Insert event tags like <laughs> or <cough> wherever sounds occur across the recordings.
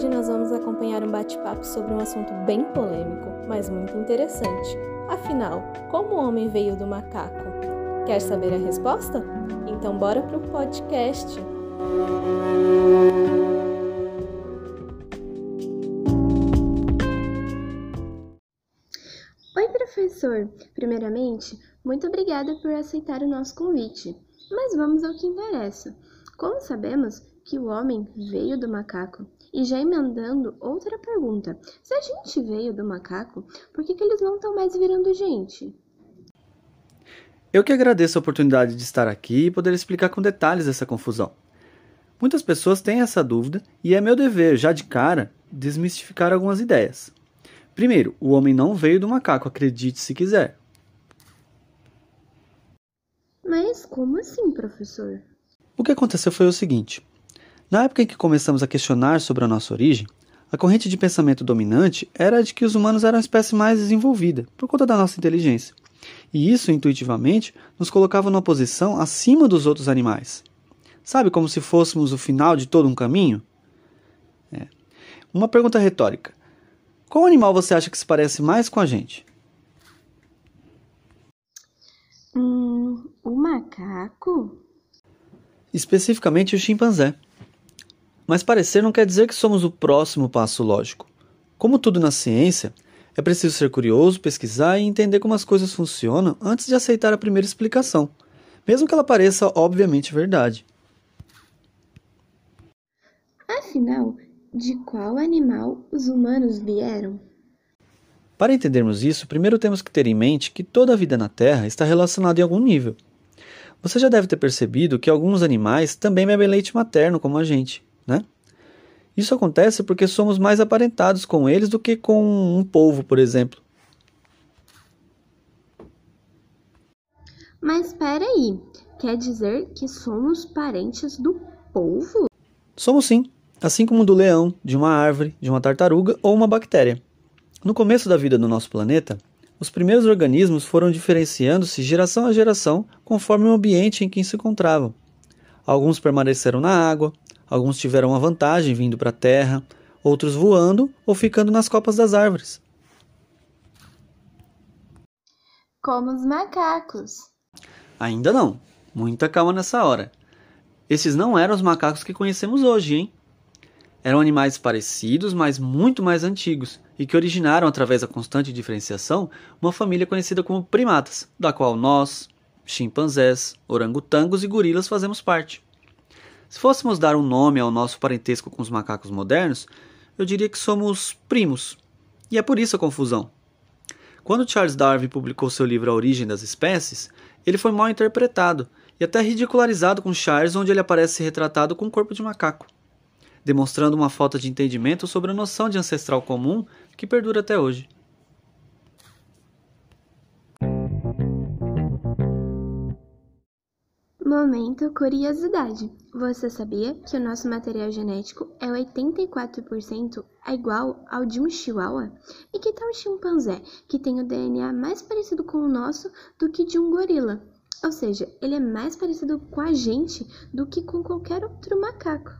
Hoje nós vamos acompanhar um bate-papo sobre um assunto bem polêmico, mas muito interessante. Afinal, como o homem veio do macaco? Quer saber a resposta? Então bora pro podcast. Oi, professor. Primeiramente, muito obrigada por aceitar o nosso convite. Mas vamos ao que interessa. Como sabemos que o homem veio do macaco? E já emendando outra pergunta: se a gente veio do macaco, por que, que eles não estão mais virando gente? Eu que agradeço a oportunidade de estar aqui e poder explicar com detalhes essa confusão. Muitas pessoas têm essa dúvida e é meu dever, já de cara, desmistificar algumas ideias. Primeiro, o homem não veio do macaco, acredite se quiser. Mas como assim, professor? O que aconteceu foi o seguinte: na época em que começamos a questionar sobre a nossa origem, a corrente de pensamento dominante era a de que os humanos eram a espécie mais desenvolvida, por conta da nossa inteligência. E isso, intuitivamente, nos colocava numa posição acima dos outros animais. Sabe, como se fôssemos o final de todo um caminho? É. Uma pergunta retórica: Qual animal você acha que se parece mais com a gente? Hum, o macaco? Especificamente o chimpanzé. Mas parecer não quer dizer que somos o próximo passo lógico. Como tudo na ciência, é preciso ser curioso, pesquisar e entender como as coisas funcionam antes de aceitar a primeira explicação, mesmo que ela pareça obviamente verdade. Afinal, de qual animal os humanos vieram? Para entendermos isso, primeiro temos que ter em mente que toda a vida na Terra está relacionada em algum nível. Você já deve ter percebido que alguns animais também bebem leite materno como a gente né? Isso acontece porque somos mais aparentados com eles do que com um polvo, por exemplo. Mas espera aí, quer dizer que somos parentes do polvo? Somos sim, assim como do leão, de uma árvore, de uma tartaruga ou uma bactéria. No começo da vida do nosso planeta, os primeiros organismos foram diferenciando-se geração a geração conforme o ambiente em que se encontravam. Alguns permaneceram na água, Alguns tiveram uma vantagem vindo para a terra, outros voando ou ficando nas copas das árvores. Como os macacos. Ainda não. Muita calma nessa hora. Esses não eram os macacos que conhecemos hoje, hein? Eram animais parecidos, mas muito mais antigos, e que originaram, através da constante diferenciação, uma família conhecida como primatas, da qual nós, chimpanzés, orangotangos e gorilas fazemos parte. Se fôssemos dar um nome ao nosso parentesco com os macacos modernos, eu diria que somos primos. E é por isso a confusão. Quando Charles Darwin publicou seu livro A Origem das Espécies, ele foi mal interpretado e até ridicularizado com Charles, onde ele aparece retratado com um corpo de macaco, demonstrando uma falta de entendimento sobre a noção de ancestral comum que perdura até hoje. Momento curiosidade. Você sabia que o nosso material genético é 84% igual ao de um chihuahua? E que tal um chimpanzé, que tem o DNA mais parecido com o nosso do que de um gorila? Ou seja, ele é mais parecido com a gente do que com qualquer outro macaco.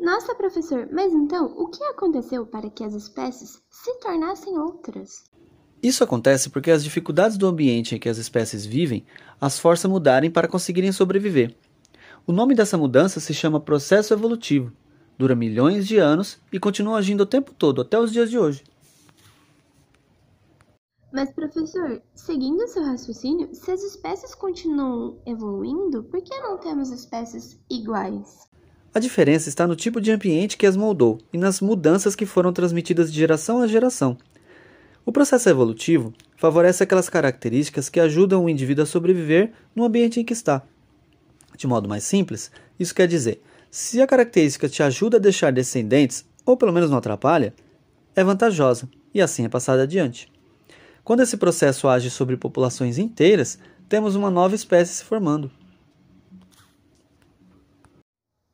Nossa, professor, mas então o que aconteceu para que as espécies se tornassem outras? Isso acontece porque as dificuldades do ambiente em que as espécies vivem as forçam a mudarem para conseguirem sobreviver. O nome dessa mudança se chama processo evolutivo. Dura milhões de anos e continua agindo o tempo todo, até os dias de hoje. Mas, professor, seguindo seu raciocínio, se as espécies continuam evoluindo, por que não temos espécies iguais? A diferença está no tipo de ambiente que as moldou e nas mudanças que foram transmitidas de geração a geração. O processo evolutivo favorece aquelas características que ajudam o indivíduo a sobreviver no ambiente em que está. De modo mais simples, isso quer dizer, se a característica te ajuda a deixar descendentes, ou pelo menos não atrapalha, é vantajosa e assim é passada adiante. Quando esse processo age sobre populações inteiras, temos uma nova espécie se formando.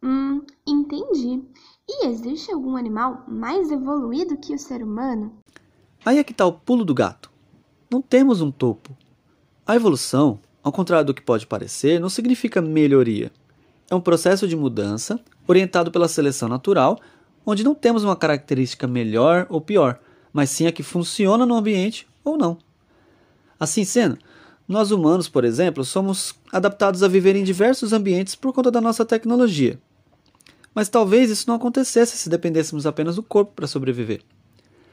Hum, entendi. E existe algum animal mais evoluído que o ser humano? Aí é que está o pulo do gato. Não temos um topo. A evolução, ao contrário do que pode parecer, não significa melhoria. é um processo de mudança orientado pela seleção natural, onde não temos uma característica melhor ou pior, mas sim a que funciona no ambiente ou não. Assim sendo, nós humanos, por exemplo, somos adaptados a viver em diversos ambientes por conta da nossa tecnologia. Mas talvez isso não acontecesse se dependêssemos apenas do corpo para sobreviver.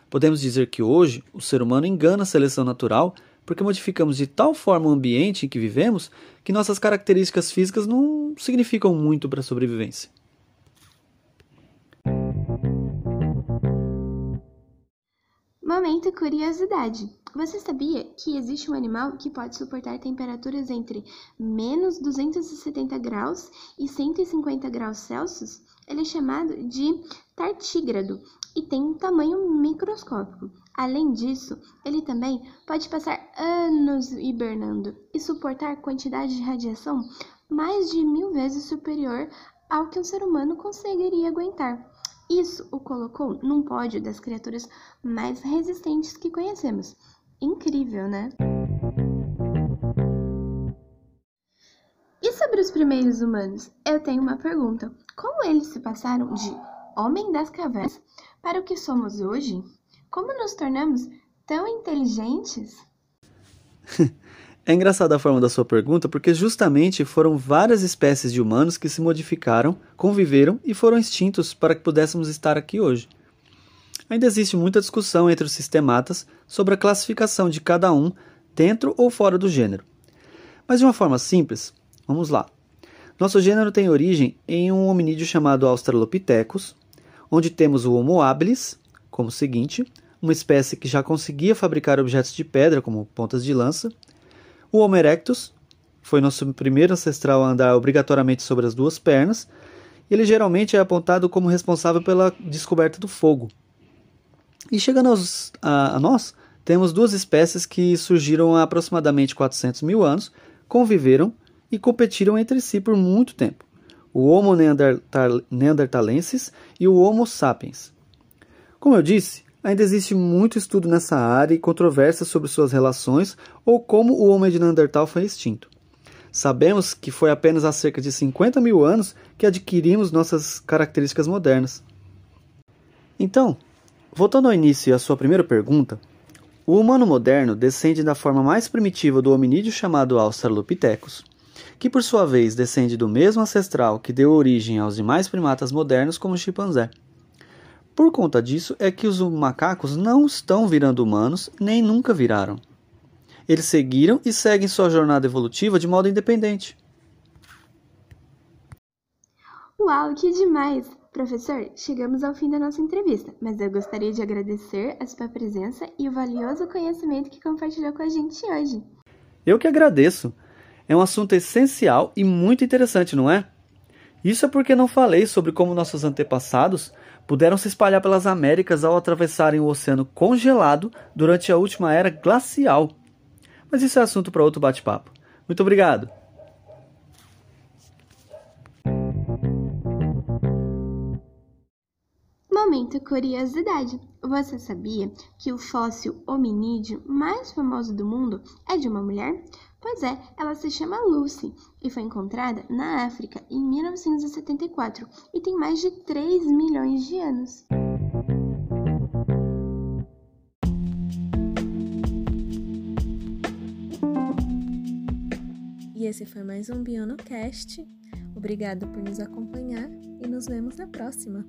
Podemos dizer que hoje o ser humano engana a seleção natural porque modificamos de tal forma o ambiente em que vivemos que nossas características físicas não significam muito para a sobrevivência. Momento curiosidade. Você sabia que existe um animal que pode suportar temperaturas entre menos 270 graus e 150 graus Celsius? Ele é chamado de tartígrado e tem um tamanho microscópico. Além disso, ele também pode passar anos hibernando e suportar quantidade de radiação mais de mil vezes superior ao que um ser humano conseguiria aguentar. Isso o colocou num pódio das criaturas mais resistentes que conhecemos. Incrível, né? E sobre os primeiros humanos? Eu tenho uma pergunta. Como eles se passaram de homem das cavernas para o que somos hoje? Como nos tornamos tão inteligentes? <laughs> É engraçada a forma da sua pergunta porque justamente foram várias espécies de humanos que se modificaram, conviveram e foram extintos para que pudéssemos estar aqui hoje. Ainda existe muita discussão entre os sistematas sobre a classificação de cada um dentro ou fora do gênero. Mas de uma forma simples, vamos lá. Nosso gênero tem origem em um hominídeo chamado Australopithecus, onde temos o Homo habilis como seguinte, uma espécie que já conseguia fabricar objetos de pedra como pontas de lança, o Homo erectus foi nosso primeiro ancestral a andar obrigatoriamente sobre as duas pernas, e ele geralmente é apontado como responsável pela descoberta do fogo. E chegando aos, a, a, nós, temos duas espécies que surgiram há aproximadamente 400 mil anos, conviveram e competiram entre si por muito tempo: o Homo neanderthalensis e o Homo sapiens. Como eu disse, Ainda existe muito estudo nessa área e controvérsia sobre suas relações ou como o homem de Neandertal foi extinto. Sabemos que foi apenas há cerca de 50 mil anos que adquirimos nossas características modernas. Então, voltando ao início e à sua primeira pergunta, o humano moderno descende da forma mais primitiva do hominídeo chamado Australopithecus, que por sua vez descende do mesmo ancestral que deu origem aos demais primatas modernos como o chimpanzé. Por conta disso é que os macacos não estão virando humanos, nem nunca viraram. Eles seguiram e seguem sua jornada evolutiva de modo independente. Uau, que demais! Professor, chegamos ao fim da nossa entrevista, mas eu gostaria de agradecer a sua presença e o valioso conhecimento que compartilhou com a gente hoje. Eu que agradeço. É um assunto essencial e muito interessante, não é? Isso é porque não falei sobre como nossos antepassados puderam se espalhar pelas Américas ao atravessarem o oceano congelado durante a última era glacial. Mas isso é assunto para outro bate-papo. Muito obrigado! Momento curiosidade. Você sabia que o fóssil hominídeo mais famoso do mundo é de uma mulher? Pois é, ela se chama Lucy e foi encontrada na África em 1974 e tem mais de 3 milhões de anos. E esse foi mais um BionoCast. Obrigado por nos acompanhar e nos vemos na próxima.